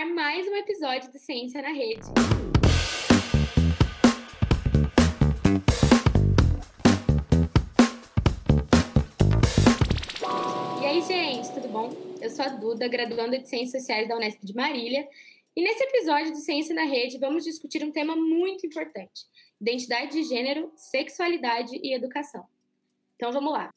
ar mais um episódio do Ciência na Rede. E aí, gente, tudo bom? Eu sou a Duda, graduanda de Ciências Sociais da Unesp de Marília, e nesse episódio do Ciência na Rede vamos discutir um tema muito importante: identidade de gênero, sexualidade e educação. Então vamos lá.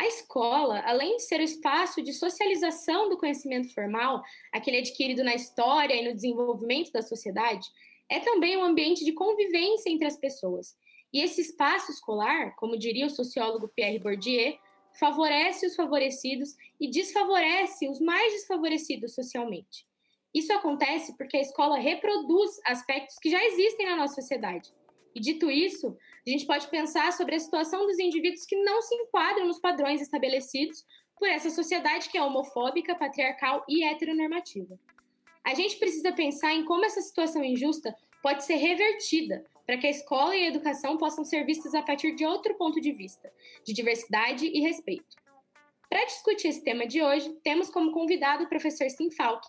A escola, além de ser o espaço de socialização do conhecimento formal, aquele adquirido na história e no desenvolvimento da sociedade, é também um ambiente de convivência entre as pessoas. E esse espaço escolar, como diria o sociólogo Pierre Bourdieu, favorece os favorecidos e desfavorece os mais desfavorecidos socialmente. Isso acontece porque a escola reproduz aspectos que já existem na nossa sociedade. E dito isso, a gente pode pensar sobre a situação dos indivíduos que não se enquadram nos padrões estabelecidos por essa sociedade que é homofóbica, patriarcal e heteronormativa. A gente precisa pensar em como essa situação injusta pode ser revertida para que a escola e a educação possam ser vistas a partir de outro ponto de vista, de diversidade e respeito. Para discutir esse tema de hoje, temos como convidado o professor Sim Falk.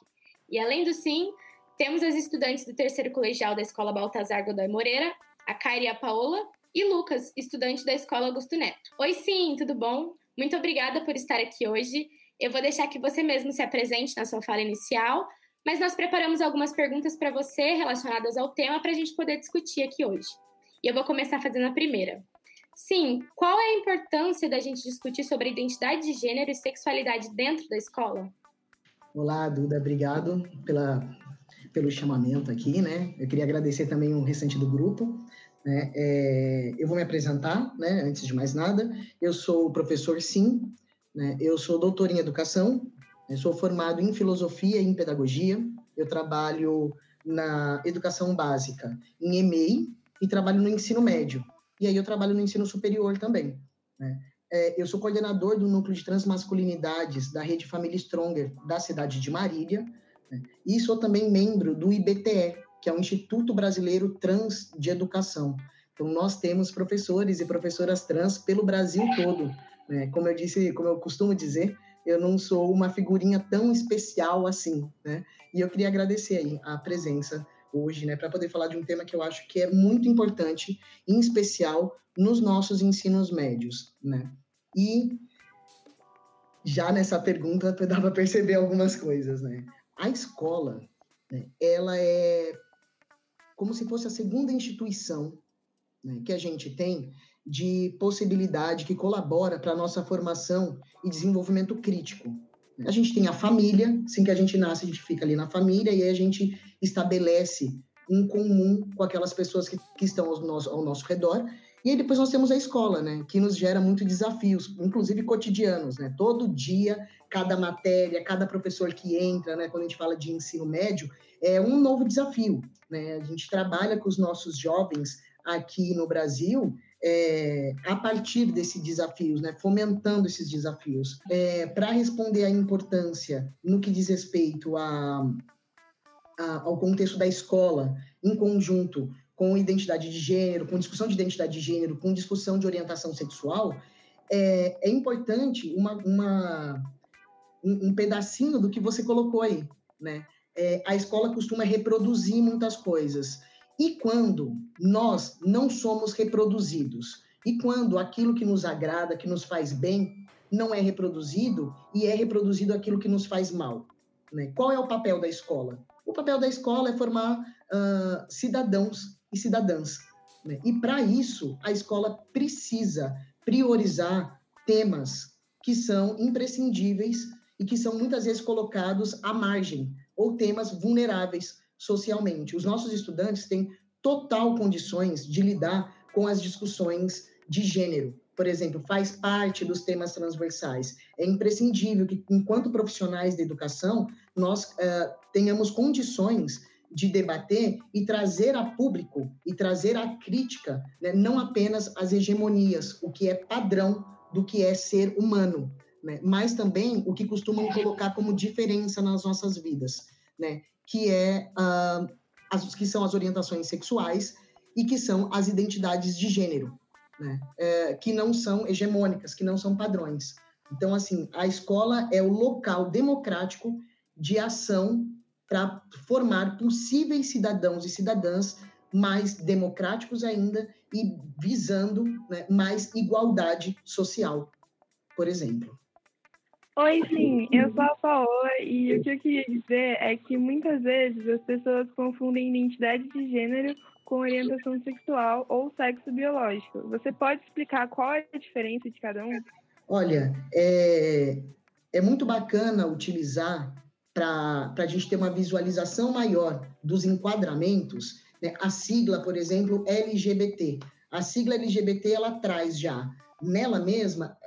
E além do Sim, temos as estudantes do terceiro colegial da Escola Baltazar Godoy Moreira, a Kairi e a Paola, e Lucas, estudante da Escola Augusto Neto. Oi, sim, tudo bom? Muito obrigada por estar aqui hoje. Eu vou deixar que você mesmo se apresente na sua fala inicial, mas nós preparamos algumas perguntas para você relacionadas ao tema para a gente poder discutir aqui hoje. E eu vou começar fazendo a primeira. Sim, qual é a importância da gente discutir sobre identidade de gênero e sexualidade dentro da escola? Olá, Duda, obrigado pela, pelo chamamento aqui, né? Eu queria agradecer também o restante do grupo. Né? É, eu vou me apresentar, né, antes de mais nada. Eu sou o professor Sim, né? eu sou doutor em educação, sou formado em filosofia e em pedagogia. Eu trabalho na educação básica, em EMEI, e trabalho no ensino médio. E aí eu trabalho no ensino superior também. Né? É, eu sou coordenador do núcleo de transmasculinidades da Rede Família Stronger da cidade de Marília. Né? E sou também membro do IBTE, que é o Instituto Brasileiro Trans de Educação. Então, nós temos professores e professoras trans pelo Brasil todo. Né? Como eu disse, como eu costumo dizer, eu não sou uma figurinha tão especial assim, né? E eu queria agradecer aí a presença hoje, né, para poder falar de um tema que eu acho que é muito importante, em especial nos nossos ensinos médios, né? E já nessa pergunta dá para perceber algumas coisas, né? A escola, né, ela é como se fosse a segunda instituição né, que a gente tem de possibilidade que colabora para a nossa formação e desenvolvimento crítico. A gente tem a família, assim que a gente nasce, a gente fica ali na família e aí a gente estabelece um comum com aquelas pessoas que, que estão ao nosso, ao nosso redor. E depois nós temos a escola, né, que nos gera muitos desafios, inclusive cotidianos, né? Todo dia, cada matéria, cada professor que entra, né, quando a gente fala de ensino médio, é um novo desafio. Né? A gente trabalha com os nossos jovens aqui no Brasil é, a partir desses desafios, né? fomentando esses desafios. É, Para responder à importância no que diz respeito a, a, ao contexto da escola, em conjunto com identidade de gênero, com discussão de identidade de gênero, com discussão de orientação sexual, é, é importante uma, uma um, um pedacinho do que você colocou aí, né? é, a escola costuma reproduzir muitas coisas. E quando nós não somos reproduzidos, e quando aquilo que nos agrada, que nos faz bem, não é reproduzido, e é reproduzido aquilo que nos faz mal. Né? Qual é o papel da escola? O papel da escola é formar uh, cidadãos e cidadãs. Né? E para isso, a escola precisa priorizar temas que são imprescindíveis e que são muitas vezes colocados à margem ou temas vulneráveis socialmente. Os nossos estudantes têm total condições de lidar com as discussões de gênero. Por exemplo, faz parte dos temas transversais. É imprescindível que, enquanto profissionais da educação, nós uh, tenhamos condições de debater e trazer a público e trazer a crítica, né, não apenas as hegemonias, o que é padrão do que é ser humano, né? mas também o que costumam colocar como diferença nas nossas vidas, né? que, é, uh, as, que são as orientações sexuais e que são as identidades de gênero, né? É, que não são hegemônicas, que não são padrões. Então, assim, a escola é o local democrático de ação para formar possíveis cidadãos e cidadãs mais democráticos ainda e visando né, mais igualdade social, por exemplo. Oi, sim, eu sou a Paola e o que eu queria dizer é que muitas vezes as pessoas confundem identidade de gênero com orientação sexual ou sexo biológico. Você pode explicar qual é a diferença de cada um? Olha, é, é muito bacana utilizar para a gente ter uma visualização maior dos enquadramentos, né? a sigla, por exemplo, LGBT. A sigla LGBT ela traz já nela mesma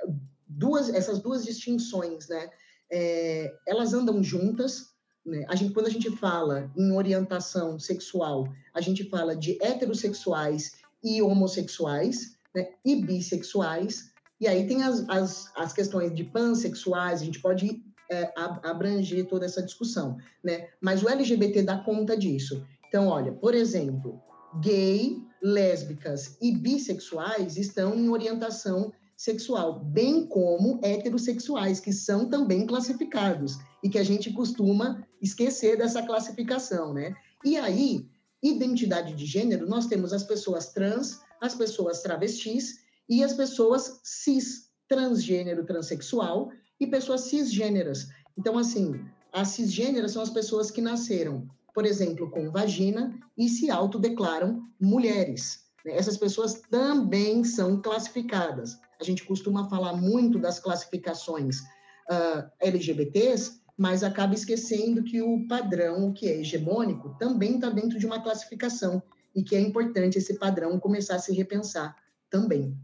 duas essas duas distinções, né? É, elas andam juntas. Né? A gente, quando a gente fala em orientação sexual, a gente fala de heterossexuais e homossexuais, né? E bissexuais. E aí tem as, as, as questões de pansexuais, a gente pode é, abranger toda essa discussão, né? Mas o LGBT dá conta disso. Então, olha, por exemplo, gay, lésbicas e bissexuais estão em orientação sexual, bem como heterossexuais, que são também classificados e que a gente costuma esquecer dessa classificação, né? E aí, identidade de gênero, nós temos as pessoas trans, as pessoas travestis e as pessoas cis, transgênero, transexual e pessoas cisgêneras. Então, assim, as cisgêneras são as pessoas que nasceram, por exemplo, com vagina e se autodeclaram mulheres. Né? Essas pessoas também são classificadas. A gente costuma falar muito das classificações uh, ah, LGBTs, mas acaba esquecendo que o padrão, que é hegemônico, também está dentro de uma classificação e que é importante esse padrão começar a se repensar também.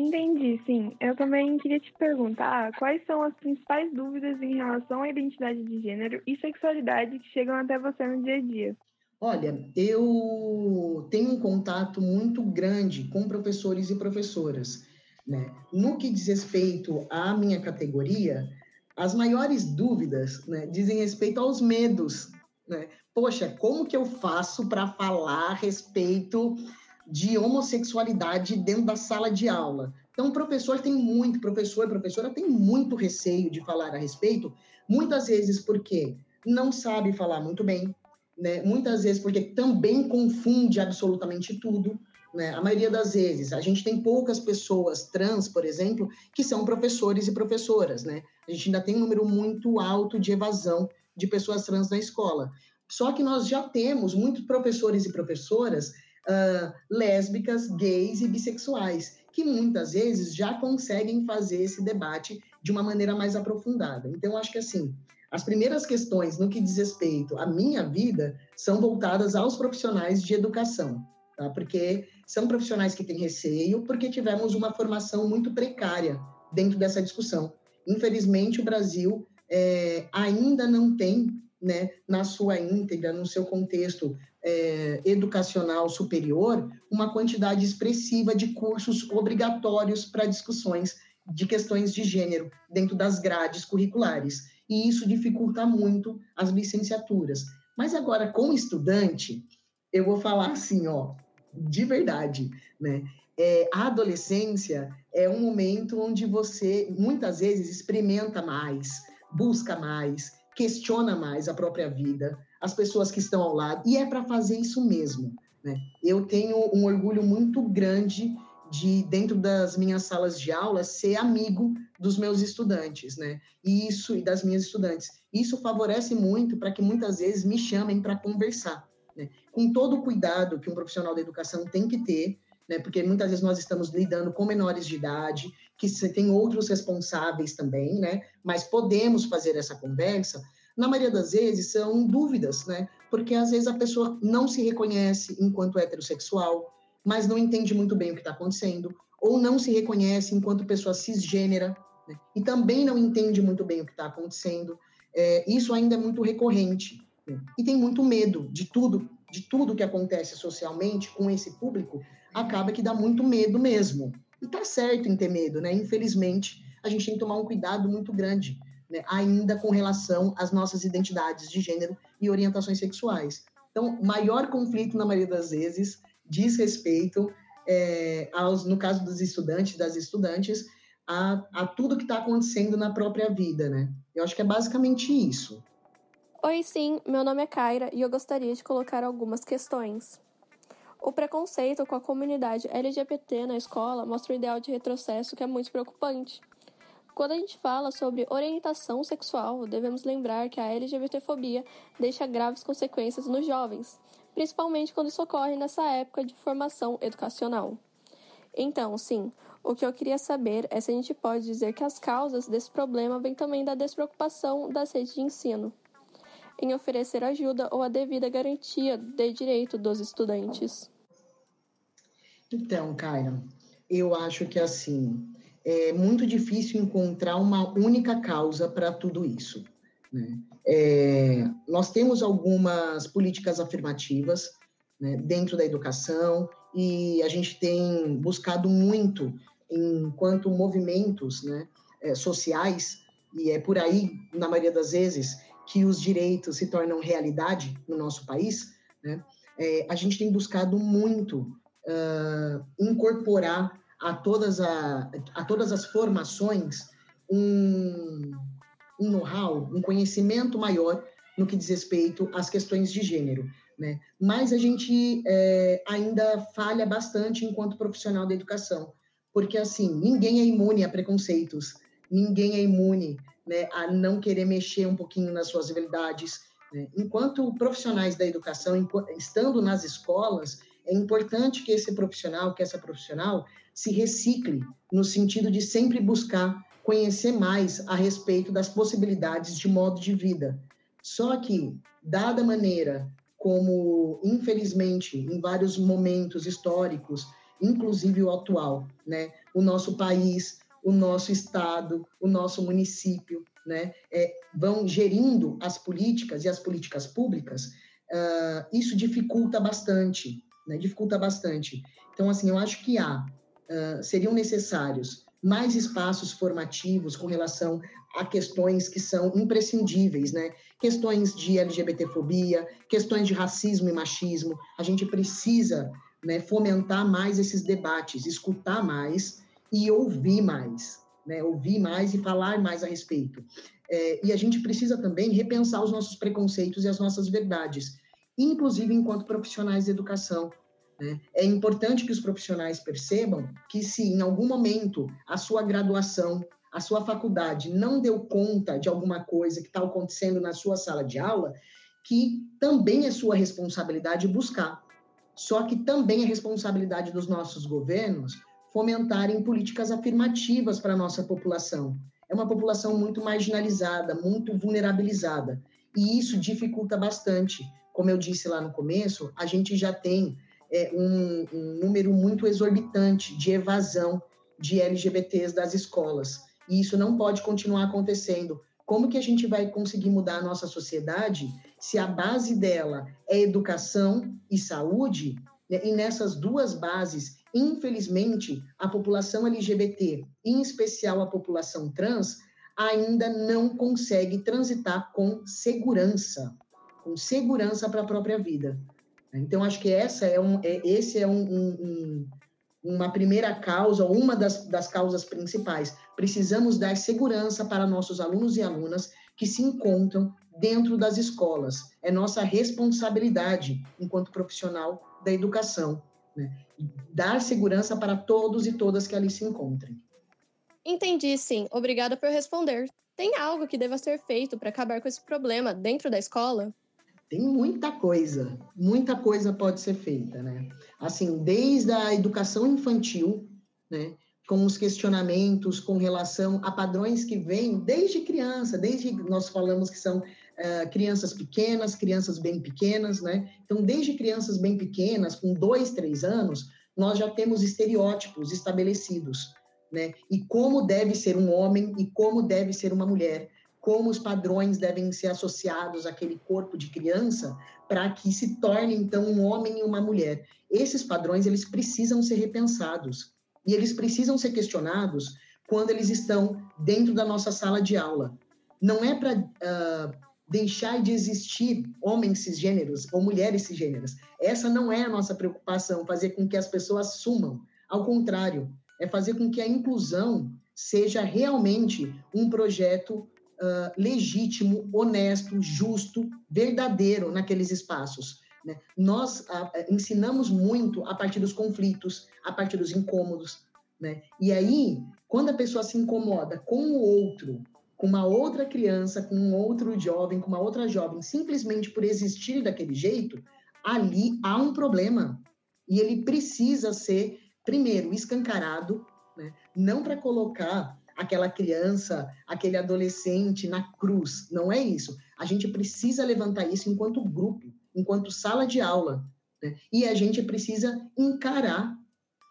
Entendi, sim. Eu também queria te perguntar quais são as principais dúvidas em relação à identidade de gênero e sexualidade que chegam até você no dia a dia. Olha, eu tenho um contato muito grande com professores e professoras. Né? No que diz respeito à minha categoria, as maiores dúvidas né, dizem respeito aos medos. Né? Poxa, como que eu faço para falar a respeito de homossexualidade dentro da sala de aula. Então, o professor tem muito, professor e professora tem muito receio de falar a respeito, muitas vezes porque não sabe falar muito bem, né? muitas vezes porque também confunde absolutamente tudo. Né? A maioria das vezes, a gente tem poucas pessoas trans, por exemplo, que são professores e professoras. Né? A gente ainda tem um número muito alto de evasão de pessoas trans na escola. Só que nós já temos muitos professores e professoras uh, lésbicas, gays e bissexuais, que muitas vezes já conseguem fazer esse debate de uma maneira mais aprofundada. Então, acho que assim, as primeiras questões no que diz respeito à minha vida são voltadas aos profissionais de educação, tá? Porque são profissionais que têm receio, porque tivemos uma formação muito precária dentro dessa discussão. Infelizmente, o Brasil é, ainda não tem, né, na sua íntegra, no seu contexto é, educacional superior uma quantidade expressiva de cursos obrigatórios para discussões de questões de gênero dentro das grades curriculares. E isso dificulta muito as licenciaturas. Mas agora, com estudante, eu vou falar assim, ó, de verdade, né? É, a adolescência é um momento onde você, muitas vezes, experimenta mais, busca mais, questiona mais a própria vida, as pessoas que estão ao lado, e é para fazer isso mesmo. Né? Eu tenho um orgulho muito grande de, dentro das minhas salas de aula, ser amigo dos meus estudantes, né? E isso, e das minhas estudantes. Isso favorece muito para que muitas vezes me chamem para conversar, né? Com todo o cuidado que um profissional da educação tem que ter, né? Porque muitas vezes nós estamos lidando com menores de idade, que tem outros responsáveis também, né? Mas podemos fazer essa conversa na maioria das vezes são dúvidas, né? Porque às vezes a pessoa não se reconhece enquanto heterossexual, mas não entende muito bem o que está acontecendo, ou não se reconhece enquanto pessoa cisgênera, né? e também não entende muito bem o que está acontecendo. É, isso ainda é muito recorrente. Né? E tem muito medo de tudo, de tudo que acontece socialmente com esse público, acaba que dá muito medo mesmo. E tá certo em ter medo, né? Infelizmente, a gente tem que tomar um cuidado muito grande né, ainda com relação às nossas identidades de gênero e orientações sexuais. Então, maior conflito, na maioria das vezes, diz respeito é, aos, no caso dos estudantes, das estudantes, a, a tudo que está acontecendo na própria vida, né? Eu acho que é basicamente isso. Oi, sim, meu nome é Kaira e eu gostaria de colocar algumas questões. O preconceito com a comunidade LGBT na escola mostra um ideal de retrocesso que é muito preocupante. Quando a gente fala sobre orientação sexual, devemos lembrar que a LGBTfobia deixa graves consequências nos jovens, principalmente quando isso ocorre nessa época de formação educacional. Então, sim, o que eu queria saber é se a gente pode dizer que as causas desse problema vêm também da despreocupação das redes de ensino em oferecer ajuda ou a devida garantia de direito dos estudantes. Então, Kaira, eu acho que assim é muito difícil encontrar uma única causa para tudo isso. Né? É, nós temos algumas políticas afirmativas né, dentro da educação e a gente tem buscado muito, enquanto movimentos né, é, sociais, e é por aí, na maioria das vezes, que os direitos se tornam realidade no nosso país, né, é, a gente tem buscado muito uh, incorporar a todas, a, a todas as formações um, um know-how, um conhecimento maior no que diz respeito às questões de gênero. Né? Mas a gente é, ainda falha bastante enquanto profissional da educação, porque assim ninguém é imune a preconceitos, ninguém é imune né, a não querer mexer um pouquinho nas suas habilidades. Né? Enquanto profissionais da educação, estando nas escolas, é importante que esse profissional, que essa profissional, se recicle no sentido de sempre buscar conhecer mais a respeito das possibilidades de modo de vida. Só que, dada a maneira como, infelizmente, em vários momentos históricos, inclusive o atual, né, o nosso país, o nosso estado, o nosso município, né, é, vão gerindo as políticas e as políticas públicas, uh, isso dificulta bastante, né, dificulta bastante. Então, assim, eu acho que há, seriam necessários mais espaços formativos com relação a questões que são imprescindíveis, né? Questões de LGBTfobia, questões de racismo e machismo. A gente precisa né, fomentar mais esses debates, escutar mais e ouvir mais, né? Ouvir mais e falar mais a respeito. É, e a gente precisa também repensar os nossos preconceitos e as nossas verdades, inclusive enquanto profissionais de educação. Né? É importante que os profissionais percebam que se em algum momento a sua graduação a sua faculdade não deu conta de alguma coisa que está acontecendo na sua sala de aula, que também é sua responsabilidade buscar. Só que também é responsabilidade dos nossos governos fomentarem políticas afirmativas para a nossa população. É uma população muito marginalizada, muito vulnerabilizada. E isso dificulta bastante. Como eu disse lá no começo, a gente já tem é, um, um número muito exorbitante de evasão de LGBTs das escolas. E isso não pode continuar acontecendo. Como que a gente vai conseguir mudar a nossa sociedade se a base dela é educação e saúde? Né? E nessas duas bases, infelizmente, a população LGBT, em especial a população trans, ainda não consegue transitar com segurança, com segurança para a própria vida. Então, acho que essa é um, é, esse é um, um, uma primeira causa, uma das, das causas principais. Precisamos dar segurança para nossos alunos e alunas que se encontram dentro das escolas. É nossa responsabilidade, enquanto profissional da educação, né? dar segurança para todos e todas que ali se encontrem. Entendi, sim. Obrigada por responder. Tem algo que deva ser feito para acabar com esse problema dentro da escola? Tem muita coisa, muita coisa pode ser feita, né? Assim, desde a educação infantil, né? Com os questionamentos com relação a padrões que vêm desde criança, desde nós falamos que são uh, crianças pequenas, crianças bem pequenas, né? Então, desde crianças bem pequenas, com dois, três anos, nós já temos estereótipos estabelecidos, né? E como deve ser um homem e como deve ser uma mulher como os padrões devem ser associados àquele corpo de criança para que se torne então um homem e uma mulher. Esses padrões eles precisam ser repensados e eles precisam ser questionados quando eles estão dentro da nossa sala de aula. Não é para uh, deixar de existir homens cisgêneros ou mulheres cisgêneras. Essa não é a nossa preocupação, fazer com que as pessoas sumam. Ao contrário, é fazer com que a inclusão seja realmente um projeto uh, legítimo, honesto, justo, verdadeiro naqueles espaços. Né? Nós uh, ensinamos muito a partir dos conflitos, a partir dos incômodos. Né? E aí, quando a pessoa se incomoda com o outro, com uma outra criança, com um outro jovem, com uma outra jovem, simplesmente por existir daquele jeito, ali há um problema. E ele precisa ser, primeiro, escancarado, né? não para colocar aquela criança, aquele adolescente na cruz. Não é isso. A gente precisa levantar isso enquanto grupo, enquanto sala de aula. Né? E a gente precisa encarar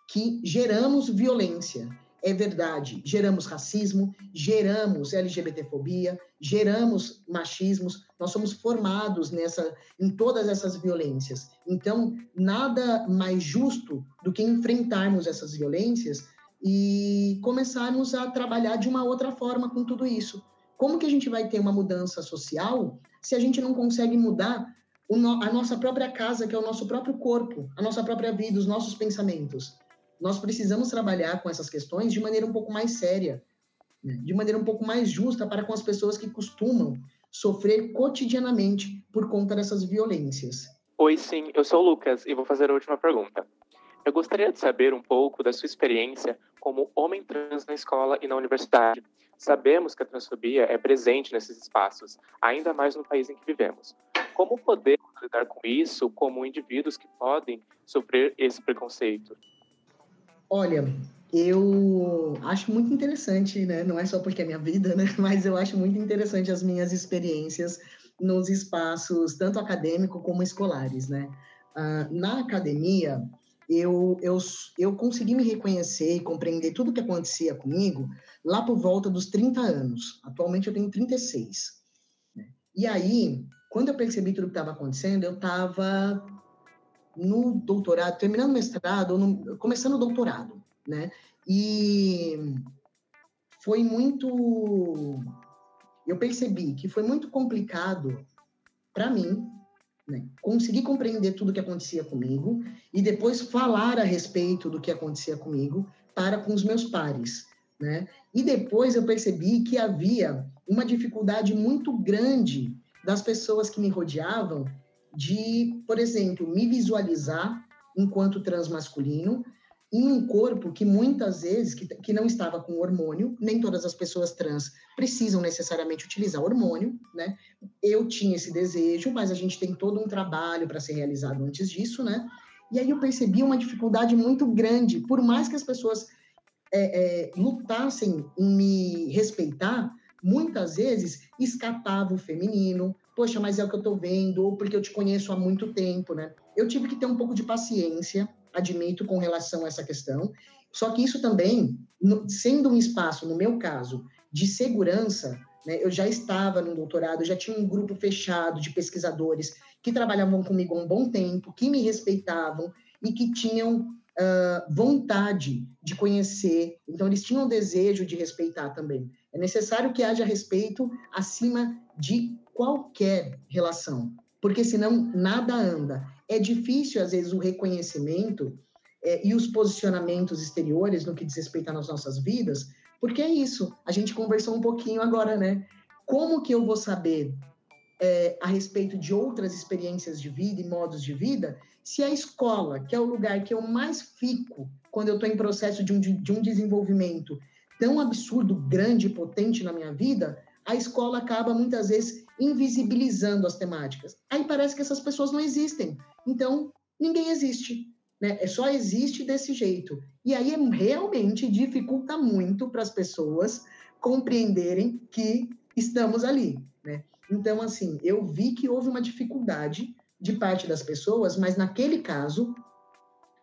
que geramos violência. É verdade, geramos racismo, geramos LGBTfobia, geramos machismos, nós somos formados nessa em todas essas violências. Então, nada mais justo do que enfrentarmos essas violências e começarmos a trabalhar de uma outra forma com tudo isso. Como que a gente vai ter uma mudança social se a gente não consegue mudar a nossa própria casa, que é o nosso próprio corpo, a nossa própria vida, os nossos pensamentos? Nós precisamos trabalhar com essas questões de maneira um pouco mais séria, né? de maneira um pouco mais justa para com as pessoas que costumam sofrer cotidianamente por conta dessas violências. Oi, sim, eu sou o Lucas e vou fazer a última pergunta. Eu gostaria de saber um pouco da sua experiência como homem trans na escola e na universidade. Sabemos que a transfobia é presente nesses espaços, ainda mais no país em que vivemos. Como podemos lidar com isso como indivíduos que podem sofrer esse preconceito? Olha, eu acho muito interessante, né? Não é só porque é minha vida, né? Mas eu acho muito interessante as minhas experiências nos espaços tanto acadêmico como escolares, né? Uh, na academia, eu, eu, eu consegui me reconhecer e compreender tudo o que acontecia comigo lá por volta dos 30 anos. Atualmente eu tenho 36. Né? E aí, quando eu percebi tudo o que estava acontecendo, eu estava no doutorado, terminando o mestrado, no, começando o doutorado, né? E foi muito. Eu percebi que foi muito complicado para mim né? conseguir compreender tudo o que acontecia comigo e depois falar a respeito do que acontecia comigo para com os meus pares. Né? E depois eu percebi que havia uma dificuldade muito grande das pessoas que me rodeavam de, por exemplo, me visualizar enquanto transmasculino em um corpo que muitas vezes que, que não estava com hormônio, nem todas as pessoas trans precisam necessariamente utilizar hormônio, né? Eu tinha esse desejo, mas a gente tem todo um trabalho para ser realizado antes disso, né? E aí eu percebi uma dificuldade muito grande, por mais que as pessoas é, é, lutassem em me respeitar, muitas vezes escapava o feminino, poxa, mas é o que eu estou vendo, ou porque eu te conheço há muito tempo, né? Eu tive que ter um pouco de paciência, admito, com relação a essa questão. Só que isso também, sendo um espaço, no meu caso, de segurança, né, eu já estava no doutorado, já tinha um grupo fechado de pesquisadores que trabalhavam comigo há um bom tempo, que me respeitavam e que tinham uh, vontade de conhecer. Então, eles tinham desejo de respeitar também. É necessário que haja respeito acima de qualquer relação, porque senão nada anda é difícil, às vezes, o reconhecimento é, e os posicionamentos exteriores no que diz respeito às nossas vidas, porque é isso. A gente conversou um pouquinho agora, né? Como que eu vou saber é, a respeito de outras experiências de vida e modos de vida se a escola, que é o lugar que eu mais fico quando eu estou em processo de um, de um desenvolvimento tão absurdo, grande e potente na minha vida, a escola acaba muitas vezes invisibilizando as temáticas. Aí parece que essas pessoas não existem. Então, ninguém existe. Né? É só existe desse jeito. E aí realmente dificulta muito para as pessoas compreenderem que estamos ali. Né? Então, assim, eu vi que houve uma dificuldade de parte das pessoas, mas naquele caso,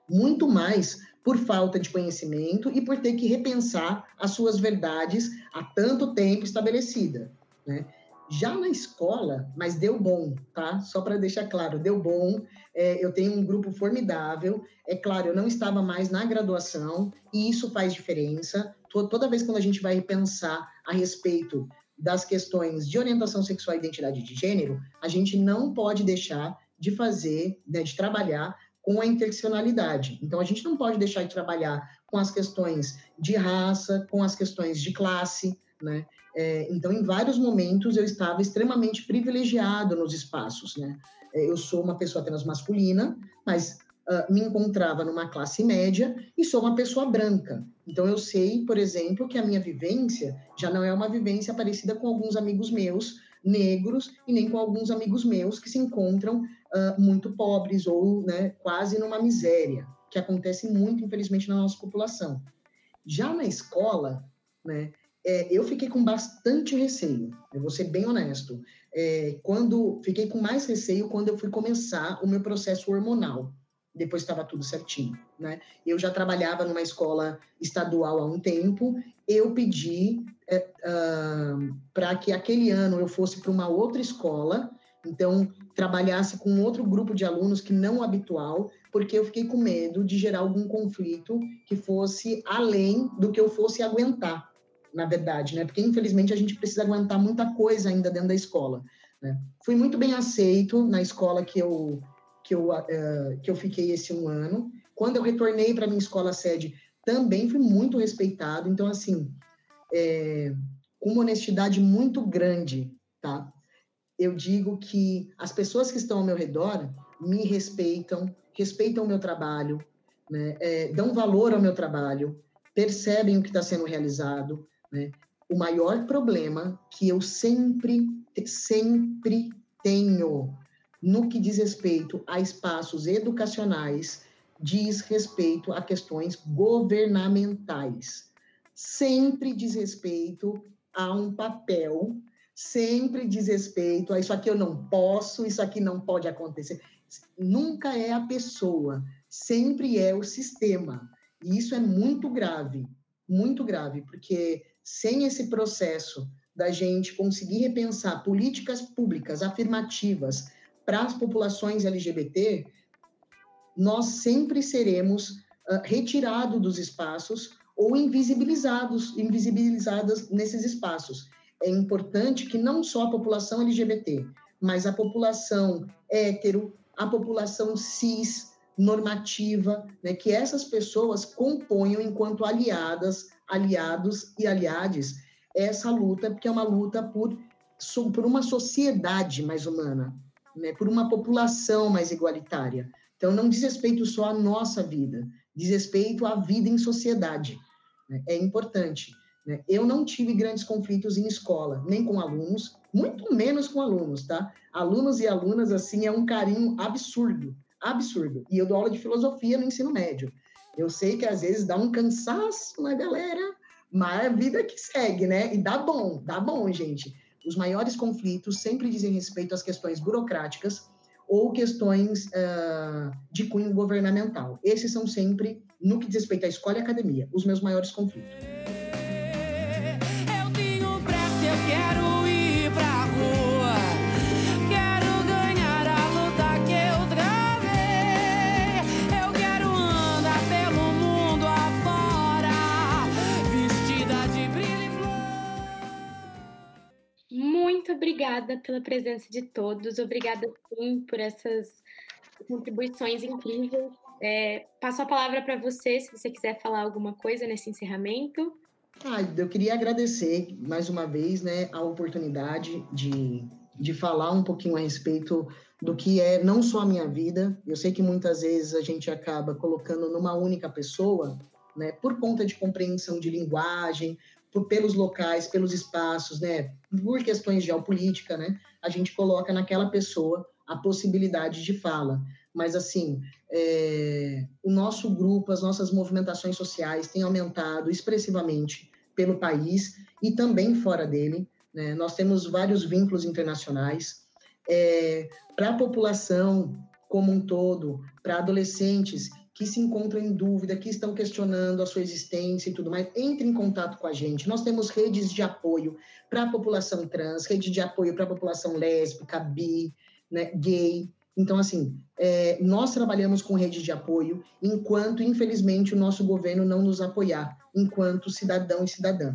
muito mais por falta de conhecimento e por ter que repensar as suas verdades há tanto tempo estabelecida. Né? Já na escola, mas deu bom, tá? Só para deixar claro, deu bom. É, eu tenho um grupo formidável. É claro, eu não estava mais na graduação e isso faz diferença. Toda vez quando a gente vai pensar a respeito das questões de orientação sexual e identidade de gênero, a gente não pode deixar de fazer, né, de trabalhar com a interseccionalidade. Então, a gente não pode deixar de trabalhar com as questões de raça, com as questões de classe, né? É, então, em vários momentos, eu estava extremamente privilegiado nos espaços, né? É, eu sou uma pessoa apenas masculina, mas uh, me encontrava numa classe média e sou uma pessoa branca. Então, eu sei, por exemplo, que a minha vivência já não é uma vivência parecida com alguns amigos meus negros e nem com alguns amigos meus que se encontram uh, muito pobres ou né, quase numa miséria, que acontece muito, infelizmente, na nossa população. Já na escola, né, é, eu fiquei com bastante receio, eu vou ser bem honesto. É, quando fiquei com mais receio quando eu fui começar o meu processo hormonal depois estava tudo certinho, né? Eu já trabalhava numa escola estadual há um tempo, eu pedi é, uh, para que aquele ano eu fosse para uma outra escola, então trabalhasse com outro grupo de alunos que não habitual, porque eu fiquei com medo de gerar algum conflito que fosse além do que eu fosse aguentar, na verdade, né? Porque infelizmente a gente precisa aguentar muita coisa ainda dentro da escola. Né? Fui muito bem aceito na escola que eu que eu, uh, que eu fiquei esse um ano. Quando eu retornei para minha escola sede, também fui muito respeitado. Então, assim, é, com uma honestidade muito grande, tá? Eu digo que as pessoas que estão ao meu redor me respeitam, respeitam o meu trabalho, né? É, dão valor ao meu trabalho, percebem o que está sendo realizado, né? O maior problema que eu sempre, sempre tenho no que diz respeito a espaços educacionais, diz respeito a questões governamentais. Sempre diz respeito a um papel, sempre diz respeito a isso aqui eu não posso, isso aqui não pode acontecer. Nunca é a pessoa, sempre é o sistema. E isso é muito grave, muito grave, porque sem esse processo da gente conseguir repensar políticas públicas afirmativas para as populações LGBT, nós sempre seremos uh, retirados dos espaços ou invisibilizados, invisibilizadas nesses espaços. É importante que não só a população LGBT, mas a população hétero, a população cis, normativa, né, que essas pessoas componham enquanto aliadas, aliados e aliades essa luta, porque é uma luta por, por uma sociedade mais humana, né, por uma população mais igualitária. Então, não diz respeito só à nossa vida, diz respeito à vida em sociedade. Né? É importante. Né? Eu não tive grandes conflitos em escola, nem com alunos, muito menos com alunos, tá? Alunos e alunas, assim, é um carinho absurdo, absurdo. E eu dou aula de filosofia no ensino médio. Eu sei que às vezes dá um cansaço na galera, mas a vida que segue, né? E dá bom, dá bom, gente os maiores conflitos sempre dizem respeito às questões burocráticas ou questões uh, de cunho governamental. Esses são sempre, no que diz respeito à escola e academia, os meus maiores conflitos. Obrigada pela presença de todos. Obrigada, sim, por essas contribuições incríveis. É, passo a palavra para você, se você quiser falar alguma coisa nesse encerramento. Ah, eu queria agradecer mais uma vez né, a oportunidade de, de falar um pouquinho a respeito do que é não só a minha vida. Eu sei que muitas vezes a gente acaba colocando numa única pessoa, né, por conta de compreensão de linguagem, por, pelos locais, pelos espaços, né, por questões de geopolítica, né, a gente coloca naquela pessoa a possibilidade de fala. Mas, assim, é, o nosso grupo, as nossas movimentações sociais têm aumentado expressivamente pelo país e também fora dele. Né? Nós temos vários vínculos internacionais. É, para a população como um todo, para adolescentes que se encontram em dúvida, que estão questionando a sua existência e tudo mais, entre em contato com a gente. Nós temos redes de apoio para a população trans, rede de apoio para a população lésbica, bi, né, gay. Então, assim, é, nós trabalhamos com rede de apoio, enquanto, infelizmente, o nosso governo não nos apoiar, enquanto cidadão e cidadã.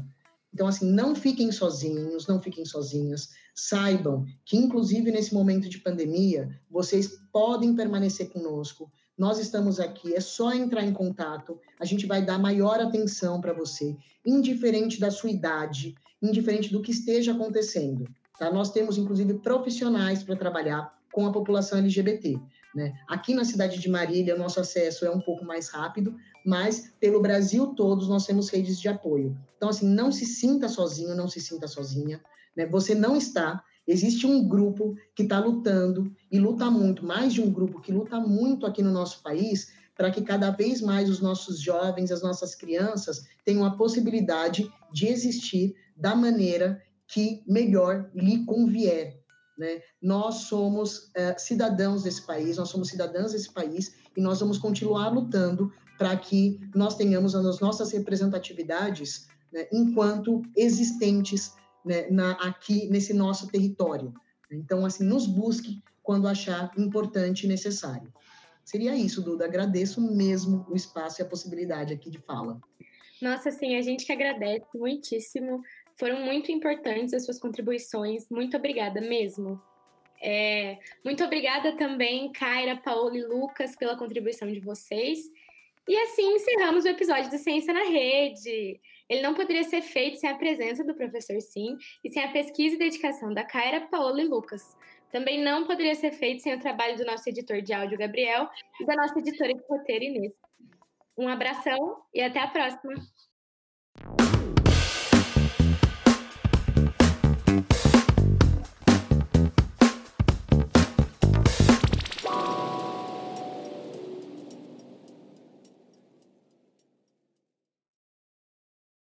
Então, assim, não fiquem sozinhos, não fiquem sozinhas. Saibam que, inclusive nesse momento de pandemia, vocês podem permanecer conosco, nós estamos aqui, é só entrar em contato, a gente vai dar maior atenção para você, indiferente da sua idade, indiferente do que esteja acontecendo. Tá? Nós temos, inclusive, profissionais para trabalhar com a população LGBT. Né? Aqui na cidade de Marília, nosso acesso é um pouco mais rápido, mas pelo Brasil todos nós temos redes de apoio. Então, assim, não se sinta sozinho, não se sinta sozinha. Né? Você não está. Existe um grupo que está lutando e luta muito, mais de um grupo que luta muito aqui no nosso país, para que cada vez mais os nossos jovens, as nossas crianças tenham a possibilidade de existir da maneira que melhor lhe convier. Né? Nós somos é, cidadãos desse país, nós somos cidadãs desse país e nós vamos continuar lutando para que nós tenhamos as nossas representatividades né, enquanto existentes né, na, aqui nesse nosso território. Então, assim, nos busque quando achar importante e necessário. Seria isso, Duda. Agradeço mesmo o espaço e a possibilidade aqui de fala. Nossa, sim, a gente que agradece muitíssimo. Foram muito importantes as suas contribuições. Muito obrigada mesmo. É, muito obrigada também, Kaira, Paola e Lucas, pela contribuição de vocês. E assim encerramos o episódio do Ciência na Rede. Ele não poderia ser feito sem a presença do professor Sim e sem a pesquisa e dedicação da Kaira, Paola e Lucas. Também não poderia ser feito sem o trabalho do nosso editor de áudio, Gabriel, e da nossa editora de roteiro, Inês. Um abração e até a próxima!